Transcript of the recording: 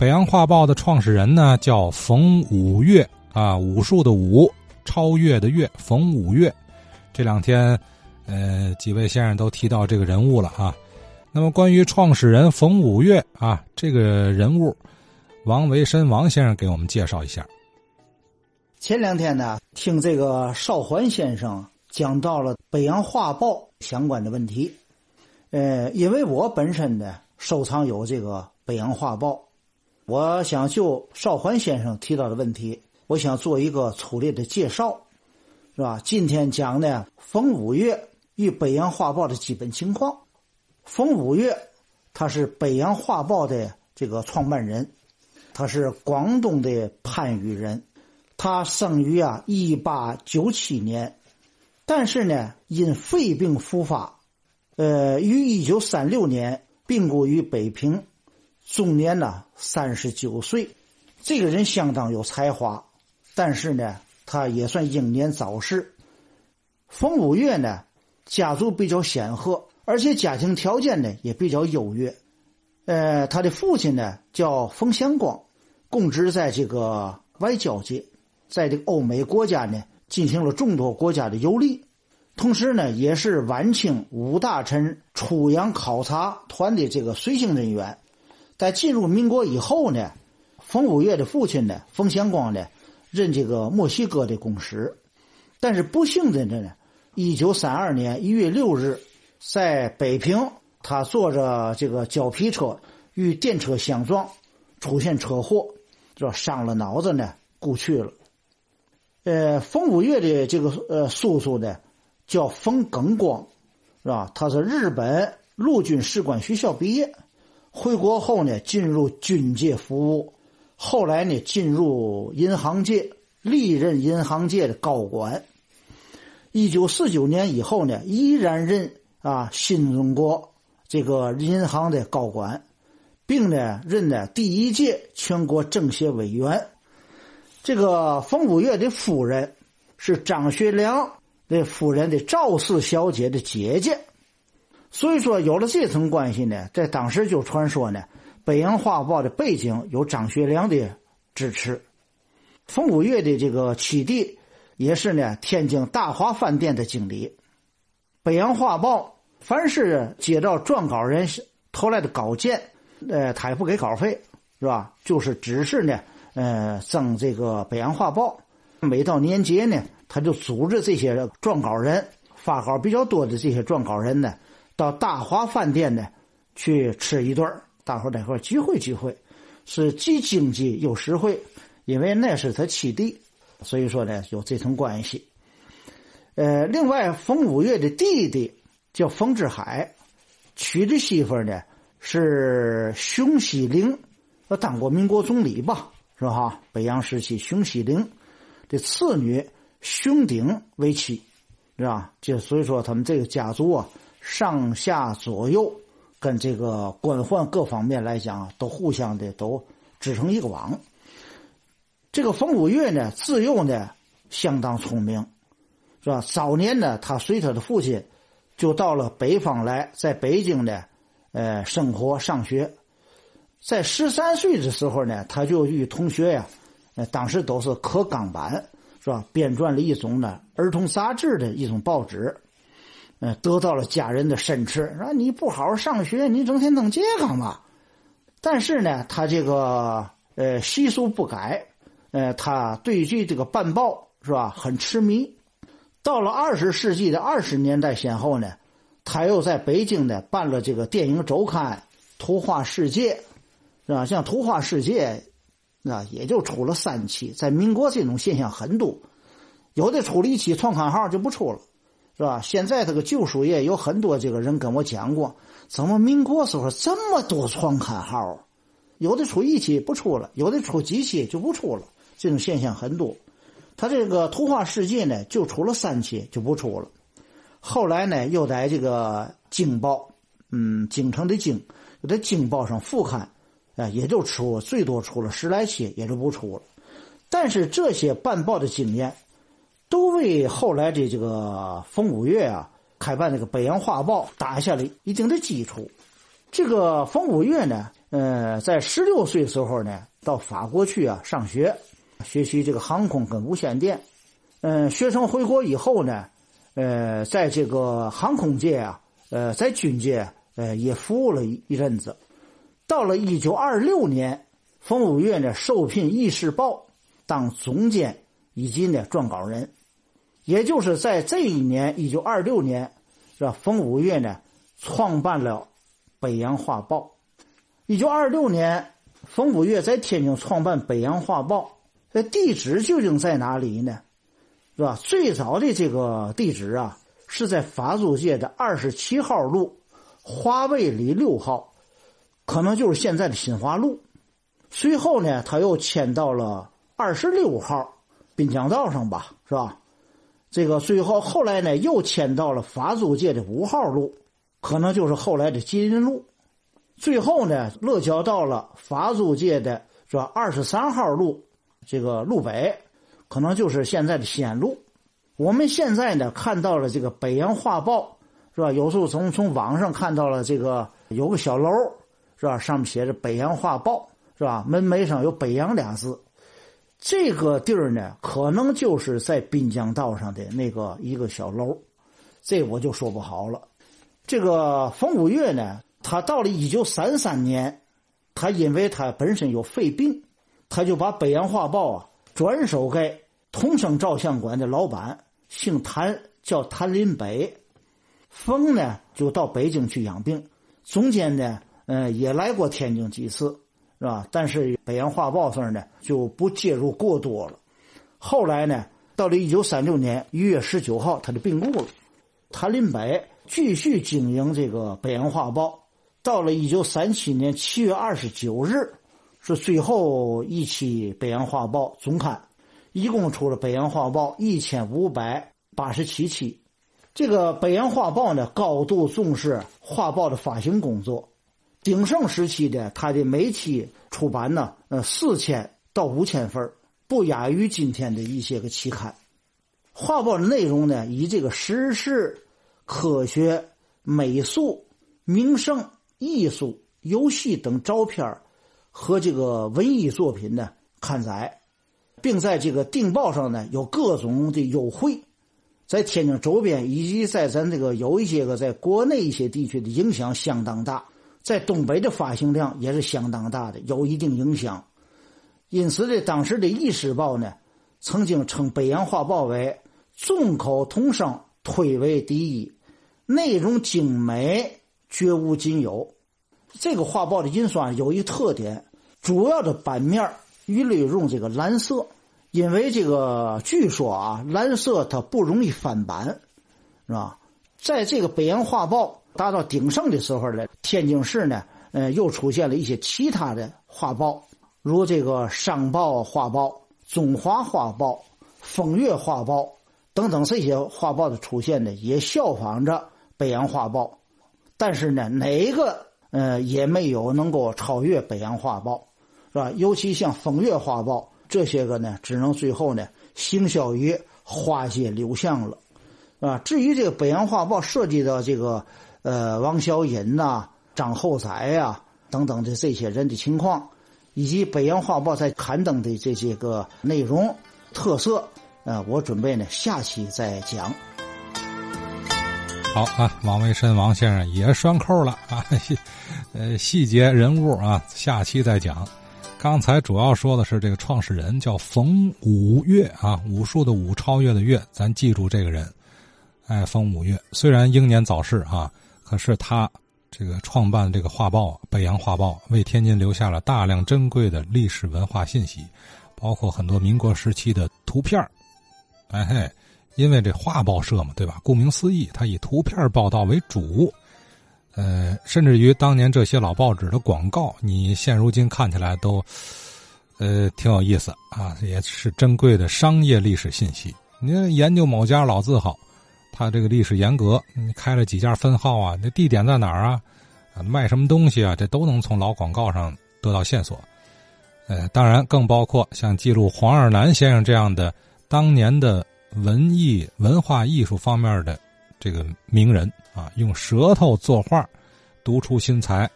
北洋画报的创始人呢叫冯五岳啊，武术的武，超越的越，冯五岳。这两天，呃，几位先生都提到这个人物了啊。那么关于创始人冯五岳啊，这个人物，王维深王先生给我们介绍一下。前两天呢，听这个邵环先生讲到了北洋画报相关的问题，呃，因为我本身呢收藏有这个北洋画报。我想就邵桓先生提到的问题，我想做一个粗略的介绍，是吧？今天讲的，冯五岳与北洋画报的基本情况。冯五岳他是北洋画报的这个创办人，他是广东的番禺人，他生于啊一八九七年，但是呢因肺病复发，呃，于一九三六年病故于北平。终年呢，三十九岁。这个人相当有才华，但是呢，他也算英年早逝。冯五岳呢，家族比较显赫，而且家庭条件呢也比较优越。呃，他的父亲呢叫冯祥光，供职在这个外交界，在这个欧美国家呢进行了众多国家的游历，同时呢也是晚清五大臣出洋考察团的这个随行人员。在进入民国以后呢，冯五岳的父亲呢，冯祥光呢，任这个墨西哥的公使，但是不幸的呢，一九三二年一月六日，在北平，他坐着这个胶皮车与电车相撞，出现车祸，这伤了脑子呢，故去了。呃，冯五岳的这个呃叔叔呢，叫冯耿光，是吧？他是日本陆军士官学校毕业。回国后呢，进入军界服务，后来呢，进入银行界，历任银行界的高管。一九四九年以后呢，依然任啊新中国这个银行的高管，并呢任呢第一届全国政协委员。这个冯五岳的夫人是张学良的夫人的赵四小姐的姐姐。所以说，有了这层关系呢，在当时就传说呢，北洋画报的背景有张学良的支持。冯古月的这个妻弟也是呢，天津大华饭店的经理。北洋画报凡是接到撰稿人投来的稿件，呃，他也不给稿费，是吧？就是只是呢，呃，赠这个北洋画报。每到年节呢，他就组织这些撰稿人发稿比较多的这些撰稿人呢。到大华饭店呢，去吃一顿大伙在一块聚会聚会，是既经济又实惠，因为那是他七弟，所以说呢有这层关系。呃，另外冯五岳的弟弟叫冯志海，娶的媳妇呢是熊希龄，他当过民国总理吧，是吧？北洋时期熊希龄的次女熊鼎为妻，是吧？就所以说他们这个家族啊。上下左右，跟这个官宦各方面来讲，都互相的都织成一个网。这个冯五岳呢，自幼呢相当聪明，是吧？早年呢，他随他的父亲就到了北方来，在北京呢，呃，生活上学。在十三岁的时候呢，他就与同学呀，呃，当时都是刻钢板，是吧？编撰了一种呢儿童杂志的一种报纸。呃，得到了家人的申斥，说你不好好上学，你整天弄这干嘛？但是呢，他这个呃习俗不改，呃，他对于这个办报是吧很痴迷。到了二十世纪的二十年代先后呢，他又在北京呢办了这个电影周刊《图画世界》，是吧？像《图画世界》，啊也就出了三期。在民国这种现象很多，有的出了一期创刊号就不出了。是吧？现在这个旧书业有很多这个人跟我讲过，怎么民国时候这么多创刊号？有的出一期不出了，有的出几期就不出了，这种现象很多。他这个图画世界呢，就出了三期就不出了。后来呢，又在这个京报，嗯，京城的京，又在京报上复刊，啊，也就出最多出了十来期，也就不出了。但是这些办报的经验。都为后来的这个冯五岳啊开办这个北洋画报打下了一定的基础。这个冯五岳呢，呃，在十六岁时候呢，到法国去啊上学，学习这个航空跟无线电。嗯，学成回国以后呢，呃，在这个航空界啊，呃，在军界呃也服务了一一阵子。到了一九二六年，冯五岳呢受聘《议事报》当总监以及呢撰稿人。也就是在这一年，一九二六年，是吧？冯五岳呢创办了《北洋画报》。一九二六年，冯五岳在天津创办《北洋画报》，这地址究竟在哪里呢？是吧？最早的这个地址啊，是在法租界的二十七号路华卫里六号，可能就是现在的新华路。随后呢，他又迁到了二十六号滨江道上吧，是吧？这个最后后来呢，又迁到了法租界的五号路，可能就是后来的吉林路。最后呢，落脚到了法租界的是吧？二十三号路，这个路北，可能就是现在的西安路。我们现在呢看到了这个《北洋画报》，是吧？有时候从从网上看到了这个有个小楼，是吧？上面写着《北洋画报》，是吧？门楣上有“北洋”俩字。这个地儿呢，可能就是在滨江道上的那个一个小楼，这我就说不好了。这个冯五岳呢？他到了一九三三年，他因为他本身有肺病，他就把《北洋画报》啊转手给同生照相馆的老板，姓谭，叫谭林北。冯呢就到北京去养病，中间呢，呃，也来过天津几次，是吧？但是《北洋画报》上呢就不介入过多了。后来呢，到了一九三六年一月十九号，他就病故了。谭林北继续经营这个《北洋画报》。到了一九三七年七月二十九日，是最后一期《北洋画报》总刊，一共出了《北洋画报》一千五百八十七期。这个《北洋画报》呢，高度重视画报的发行工作。鼎盛时期的，它的每期出版呢，呃，四千到五千份，不亚于今天的一些个期刊。画报的内容呢，以这个时事、科学、美术、名胜。艺术、游戏等照片和这个文艺作品呢刊载，并在这个订报上呢有各种的优惠，在天津周边以及在咱这个有一些个在国内一些地区的影响相当大，在东北的发行量也是相当大的，有一定影响。因此呢，当时的《意识报》呢曾经称《北洋画报》为众口同声，推为第一，内容精美。绝无仅有。这个画报的印刷有一特点，主要的版面一律用这个蓝色，因为这个据说啊，蓝色它不容易翻版，是吧？在这个北洋画报达到鼎盛的时候呢，天津市呢，呃，又出现了一些其他的画报，如这个商报画报、中华画报、风月画报等等这些画报的出现呢，也效仿着北洋画报。但是呢，哪一个呃也没有能够超越《北洋画报》，是吧？尤其像《风月画报》这些个呢，只能最后呢行销于花街柳巷了，啊。至于这个《北洋画报》涉及到这个呃王小隐呐、张厚载呀等等的这些人的情况，以及《北洋画报》在刊登的这些个内容特色，呃，我准备呢下期再讲。好啊，王维申王先生也拴扣了啊，呃，细节人物啊，下期再讲。刚才主要说的是这个创始人叫冯五岳啊，武术的武，超越的越，咱记住这个人。哎，冯五岳虽然英年早逝啊，可是他这个创办这个画报《北洋画报》，为天津留下了大量珍贵的历史文化信息，包括很多民国时期的图片哎嘿。因为这画报社嘛，对吧？顾名思义，它以图片报道为主，呃，甚至于当年这些老报纸的广告，你现如今看起来都，呃，挺有意思啊，也是珍贵的商业历史信息。你研究某家老字号，他这个历史沿革，开了几家分号啊？那地点在哪儿啊？啊，卖什么东西啊？这都能从老广告上得到线索。呃，当然更包括像记录黄二南先生这样的当年的。文艺文化艺术方面的这个名人啊，用舌头作画，独出心裁，